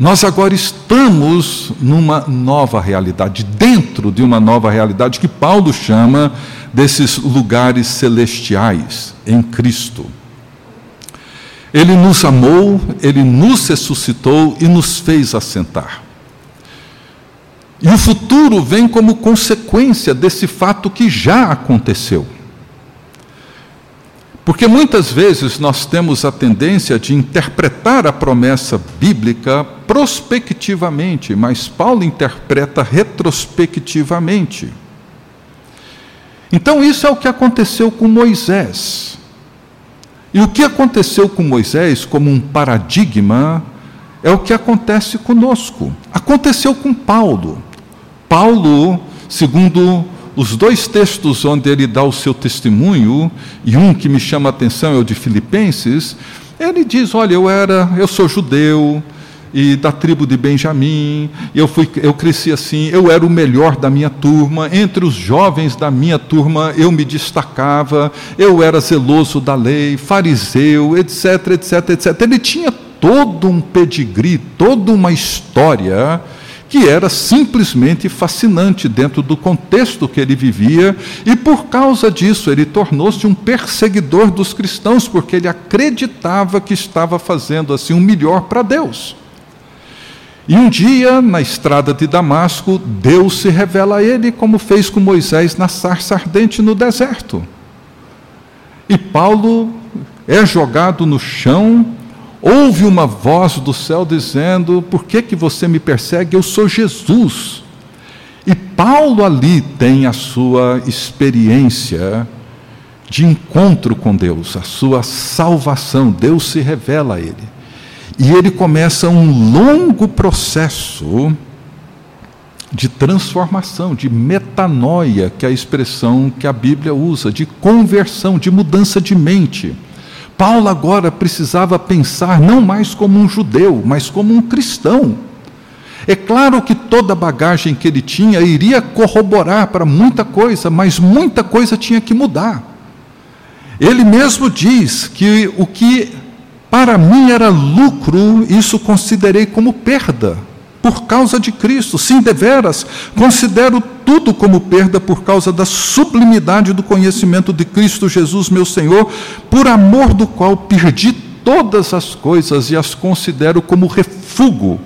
Nós agora estamos numa nova realidade, dentro de uma nova realidade que Paulo chama desses lugares celestiais em Cristo. Ele nos amou, ele nos ressuscitou e nos fez assentar. E o futuro vem como consequência desse fato que já aconteceu. Porque muitas vezes nós temos a tendência de interpretar a promessa bíblica prospectivamente, mas Paulo interpreta retrospectivamente. Então, isso é o que aconteceu com Moisés. E o que aconteceu com Moisés, como um paradigma, é o que acontece conosco. Aconteceu com Paulo. Paulo, segundo os dois textos onde ele dá o seu testemunho, e um que me chama a atenção é o de Filipenses, ele diz: Olha, eu era, eu sou judeu, e da tribo de Benjamim, eu, fui, eu cresci assim, eu era o melhor da minha turma, entre os jovens da minha turma eu me destacava, eu era zeloso da lei, fariseu, etc, etc, etc. Ele tinha todo um pedigree, toda uma história que era simplesmente fascinante dentro do contexto que ele vivia, e por causa disso ele tornou-se um perseguidor dos cristãos, porque ele acreditava que estava fazendo assim o melhor para Deus. E um dia, na estrada de Damasco, Deus se revela a ele, como fez com Moisés na sarça ardente no deserto. E Paulo é jogado no chão, ouve uma voz do céu dizendo: Por que, que você me persegue? Eu sou Jesus. E Paulo ali tem a sua experiência de encontro com Deus, a sua salvação. Deus se revela a ele. E ele começa um longo processo de transformação, de metanoia, que é a expressão que a Bíblia usa, de conversão, de mudança de mente. Paulo agora precisava pensar não mais como um judeu, mas como um cristão. É claro que toda a bagagem que ele tinha iria corroborar para muita coisa, mas muita coisa tinha que mudar. Ele mesmo diz que o que para mim era lucro, isso considerei como perda, por causa de Cristo. Sim, deveras, considero tudo como perda por causa da sublimidade do conhecimento de Cristo Jesus, meu Senhor, por amor do qual perdi todas as coisas e as considero como refúgio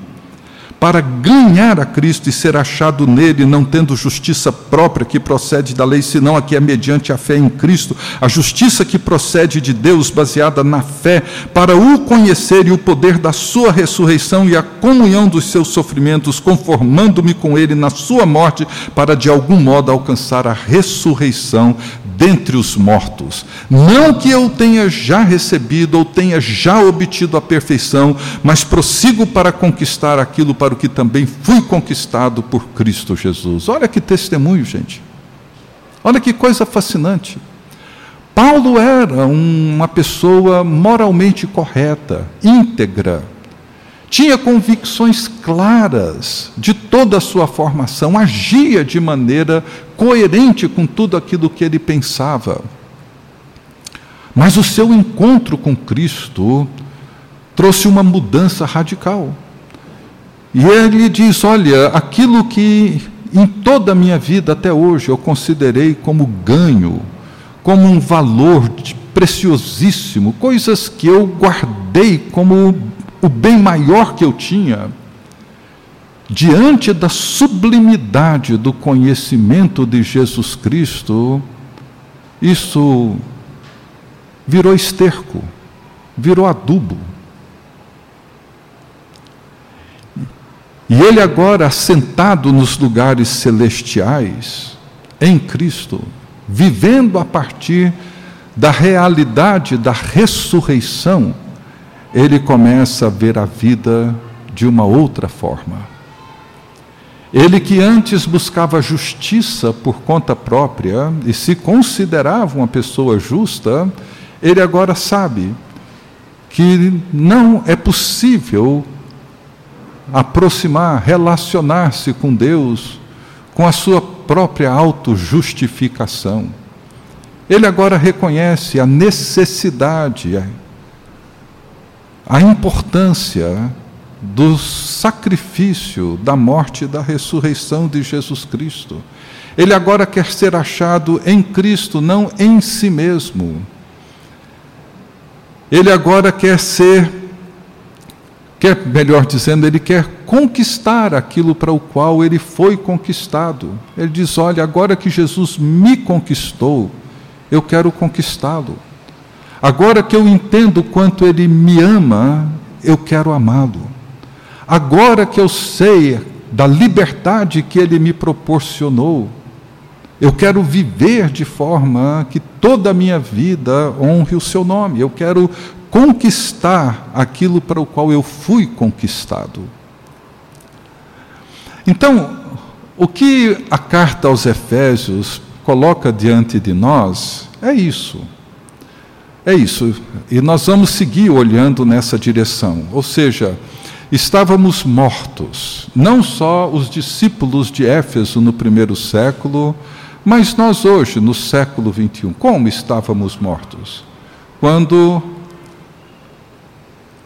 para ganhar a Cristo e ser achado nele, não tendo justiça própria que procede da lei, senão a que é mediante a fé em Cristo, a justiça que procede de Deus, baseada na fé, para o conhecer e o poder da sua ressurreição e a comunhão dos seus sofrimentos, conformando-me com ele na sua morte, para de algum modo alcançar a ressurreição dentre os mortos. Não que eu tenha já recebido ou tenha já obtido a perfeição, mas prossigo para conquistar aquilo para o que também fui conquistado por Cristo Jesus. Olha que testemunho, gente. Olha que coisa fascinante. Paulo era uma pessoa moralmente correta, íntegra, tinha convicções claras de toda a sua formação, agia de maneira coerente com tudo aquilo que ele pensava. Mas o seu encontro com Cristo trouxe uma mudança radical. E ele diz: Olha, aquilo que em toda a minha vida até hoje eu considerei como ganho, como um valor preciosíssimo, coisas que eu guardei como o bem maior que eu tinha, diante da sublimidade do conhecimento de Jesus Cristo, isso virou esterco, virou adubo. E ele agora, assentado nos lugares celestiais, em Cristo, vivendo a partir da realidade da ressurreição, ele começa a ver a vida de uma outra forma. Ele que antes buscava justiça por conta própria e se considerava uma pessoa justa, ele agora sabe que não é possível aproximar, relacionar-se com Deus com a sua própria autojustificação. Ele agora reconhece a necessidade, a importância do sacrifício, da morte e da ressurreição de Jesus Cristo. Ele agora quer ser achado em Cristo, não em si mesmo. Ele agora quer ser, quer, melhor dizendo, ele quer conquistar aquilo para o qual ele foi conquistado. Ele diz: Olha, agora que Jesus me conquistou, eu quero conquistá-lo. Agora que eu entendo quanto ele me ama, eu quero amá-lo. Agora que eu sei da liberdade que ele me proporcionou, eu quero viver de forma que toda a minha vida honre o seu nome. Eu quero conquistar aquilo para o qual eu fui conquistado. Então, o que a carta aos Efésios coloca diante de nós é isso. É isso. E nós vamos seguir olhando nessa direção. Ou seja, estávamos mortos, não só os discípulos de Éfeso no primeiro século, mas nós hoje, no século 21, como estávamos mortos? Quando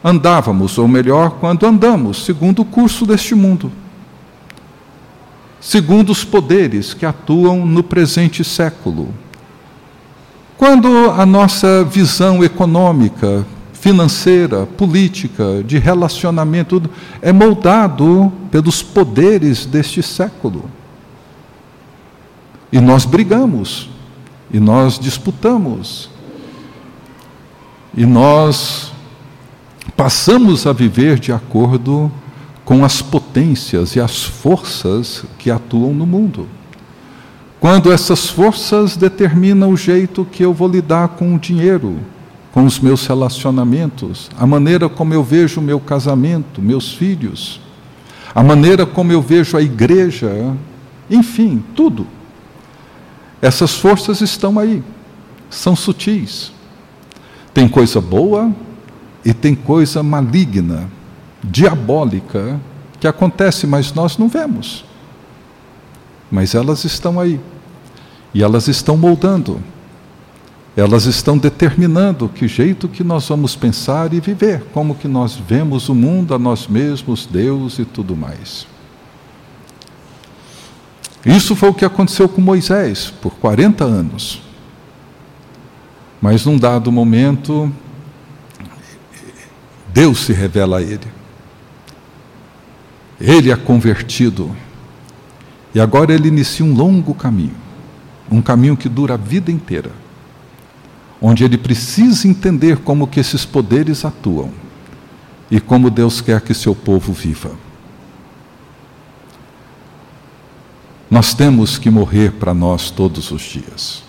andávamos, ou melhor, quando andamos, segundo o curso deste mundo, segundo os poderes que atuam no presente século. Quando a nossa visão econômica, financeira, política, de relacionamento, é moldado pelos poderes deste século. E nós brigamos, e nós disputamos, e nós passamos a viver de acordo com as potências e as forças que atuam no mundo. Quando essas forças determinam o jeito que eu vou lidar com o dinheiro, com os meus relacionamentos, a maneira como eu vejo o meu casamento, meus filhos, a maneira como eu vejo a igreja, enfim, tudo. Essas forças estão aí, são sutis. Tem coisa boa e tem coisa maligna, diabólica, que acontece, mas nós não vemos. Mas elas estão aí. E elas estão moldando elas estão determinando que jeito que nós vamos pensar e viver, como que nós vemos o mundo, a nós mesmos, Deus e tudo mais. Isso foi o que aconteceu com Moisés por 40 anos. Mas num dado momento, Deus se revela a ele. Ele é convertido. E agora ele inicia um longo caminho, um caminho que dura a vida inteira onde ele precisa entender como que esses poderes atuam e como Deus quer que seu povo viva. Nós temos que morrer para nós todos os dias.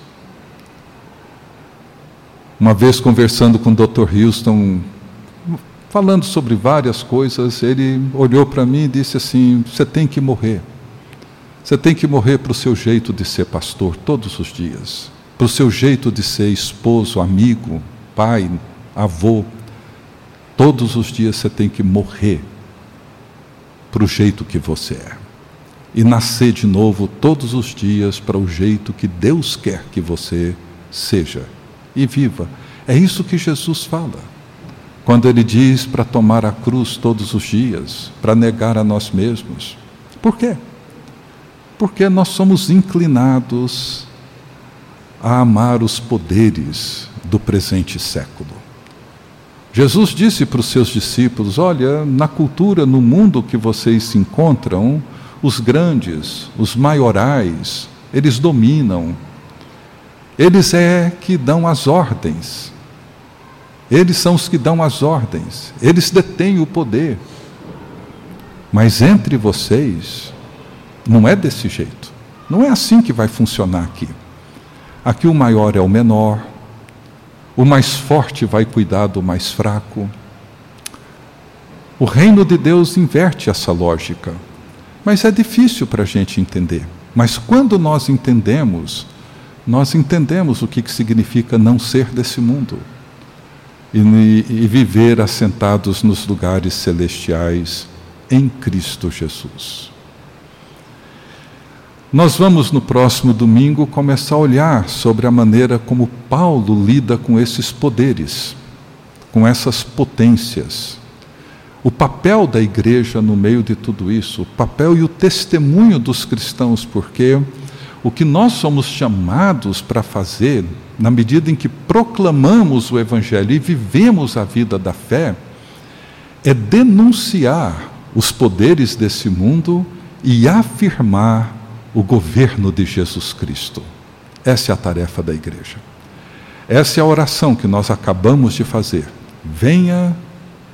Uma vez conversando com o Dr. Houston, falando sobre várias coisas, ele olhou para mim e disse assim: Você tem que morrer. Você tem que morrer para o seu jeito de ser pastor todos os dias para o seu jeito de ser esposo, amigo, pai, avô. Todos os dias você tem que morrer para o jeito que você é. E nascer de novo todos os dias para o jeito que Deus quer que você seja e viva. É isso que Jesus fala. quando ele diz para tomar a cruz todos os dias, para negar a nós mesmos. Por quê? Porque nós somos inclinados a amar os poderes do presente século. Jesus disse para os seus discípulos: Olha, na cultura, no mundo que vocês se encontram, os grandes, os maiorais, eles dominam. Eles é que dão as ordens. Eles são os que dão as ordens, eles detêm o poder. Mas entre vocês, não é desse jeito. Não é assim que vai funcionar aqui. Aqui o maior é o menor, o mais forte vai cuidar do mais fraco. O reino de Deus inverte essa lógica, mas é difícil para a gente entender. Mas quando nós entendemos, nós entendemos o que significa não ser desse mundo e, e viver assentados nos lugares celestiais em Cristo Jesus. Nós vamos no próximo domingo começar a olhar sobre a maneira como Paulo lida com esses poderes, com essas potências. O papel da igreja no meio de tudo isso, o papel e o testemunho dos cristãos, porque o que nós somos chamados para fazer, na medida em que proclamamos o Evangelho e vivemos a vida da fé, é denunciar os poderes desse mundo e afirmar o governo de Jesus Cristo. Essa é a tarefa da igreja. Essa é a oração que nós acabamos de fazer. Venha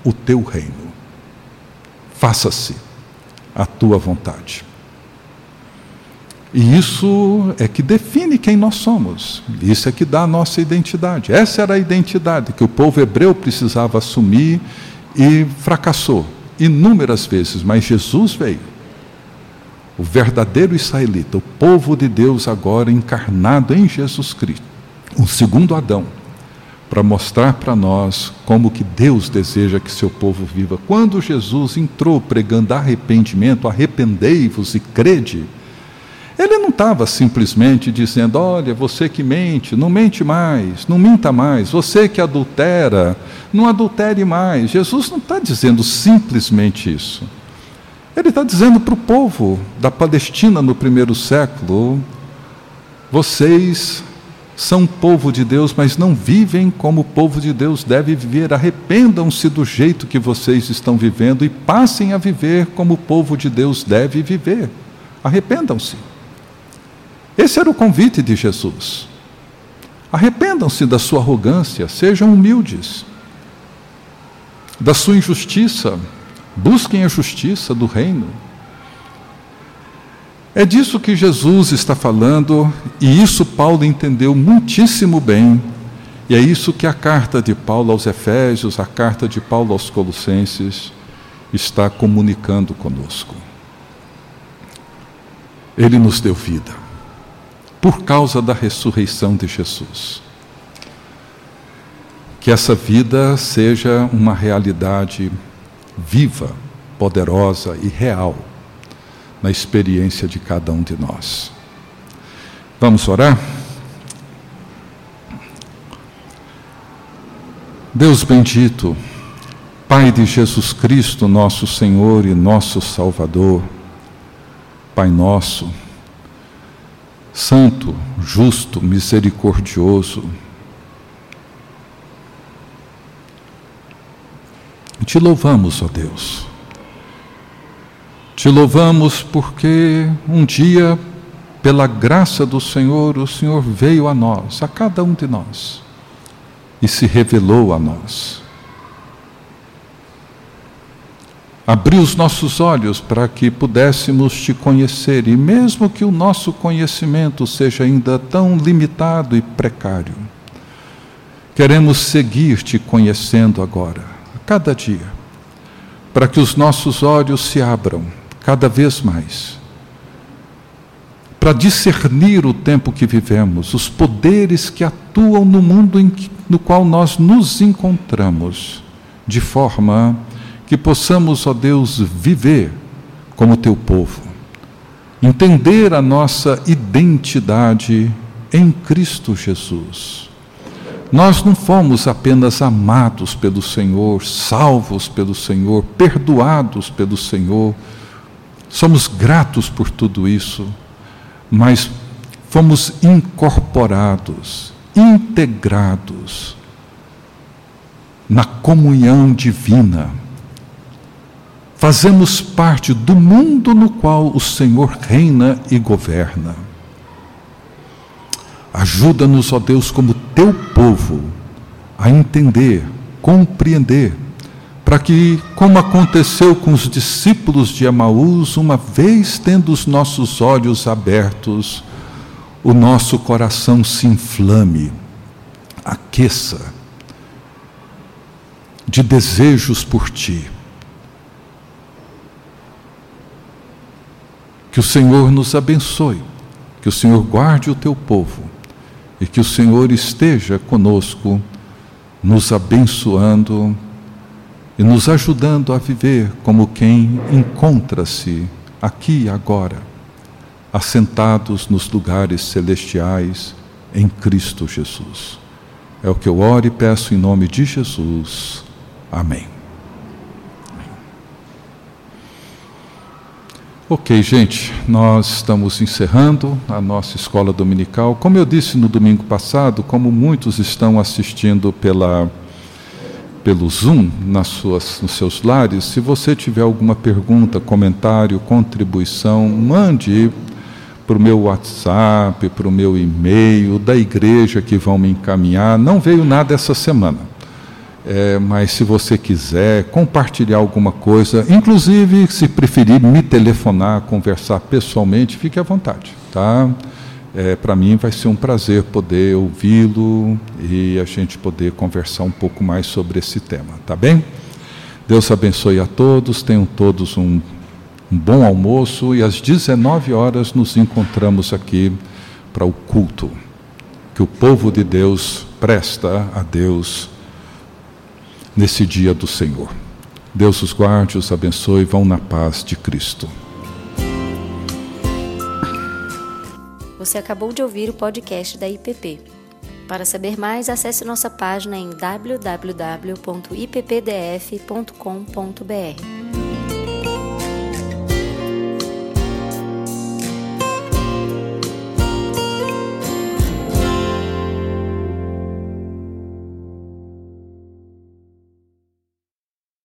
o teu reino. Faça-se a tua vontade. E isso é que define quem nós somos. Isso é que dá a nossa identidade. Essa era a identidade que o povo hebreu precisava assumir e fracassou inúmeras vezes, mas Jesus veio. O verdadeiro israelita, o povo de Deus agora encarnado em Jesus Cristo, o segundo Adão, para mostrar para nós como que Deus deseja que seu povo viva. Quando Jesus entrou pregando arrependimento, arrependei-vos e crede, ele não estava simplesmente dizendo: olha, você que mente, não mente mais, não minta mais, você que adultera, não adultere mais. Jesus não está dizendo simplesmente isso. Ele está dizendo para o povo da Palestina no primeiro século: vocês são povo de Deus, mas não vivem como o povo de Deus deve viver. Arrependam-se do jeito que vocês estão vivendo e passem a viver como o povo de Deus deve viver. Arrependam-se. Esse era o convite de Jesus. Arrependam-se da sua arrogância, sejam humildes. Da sua injustiça, busquem a justiça do reino. É disso que Jesus está falando, e isso Paulo entendeu muitíssimo bem. E é isso que a carta de Paulo aos Efésios, a carta de Paulo aos Colossenses, está comunicando conosco. Ele nos deu vida por causa da ressurreição de Jesus. Que essa vida seja uma realidade viva, poderosa e real na experiência de cada um de nós. Vamos orar? Deus bendito, Pai de Jesus Cristo, nosso Senhor e nosso Salvador, Pai nosso, santo, justo, misericordioso. Te louvamos, ó Deus. Te louvamos porque um dia, pela graça do Senhor, o Senhor veio a nós, a cada um de nós, e se revelou a nós. abrir os nossos olhos para que pudéssemos te conhecer, e mesmo que o nosso conhecimento seja ainda tão limitado e precário, queremos seguir te conhecendo agora, cada dia, para que os nossos olhos se abram cada vez mais, para discernir o tempo que vivemos, os poderes que atuam no mundo que, no qual nós nos encontramos, de forma que possamos, ó Deus, viver como teu povo, entender a nossa identidade em Cristo Jesus. Nós não fomos apenas amados pelo Senhor, salvos pelo Senhor, perdoados pelo Senhor, somos gratos por tudo isso, mas fomos incorporados, integrados na comunhão divina. Fazemos parte do mundo no qual o Senhor reina e governa. Ajuda-nos, ó Deus, como teu povo, a entender, compreender, para que, como aconteceu com os discípulos de Emaús, uma vez tendo os nossos olhos abertos, o nosso coração se inflame, aqueça de desejos por ti. Que o Senhor nos abençoe, que o Senhor guarde o teu povo e que o Senhor esteja conosco, nos abençoando e nos ajudando a viver como quem encontra-se aqui e agora, assentados nos lugares celestiais em Cristo Jesus. É o que eu oro e peço em nome de Jesus. Amém. Ok, gente, nós estamos encerrando a nossa escola dominical. Como eu disse no domingo passado, como muitos estão assistindo pela, pelo Zoom nas suas, nos seus lares, se você tiver alguma pergunta, comentário, contribuição, mande para o meu WhatsApp, para o meu e-mail, da igreja que vão me encaminhar. Não veio nada essa semana é, mas se você quiser compartilhar alguma coisa, inclusive se preferir me telefonar, conversar pessoalmente, fique à vontade, tá? É, Para mim vai ser um prazer poder ouvi-lo e a gente poder conversar um pouco mais sobre esse tema, tá bem? Deus abençoe a todos, tenham todos um, um bom almoço e às 19 horas nos encontramos aqui para o culto que o povo de Deus presta a Deus nesse dia do Senhor. Deus os guarde, os abençoe, vão na paz de Cristo. Você acabou de ouvir o podcast da IPP. Para saber mais, acesse nossa página em www.ippdf.com.br.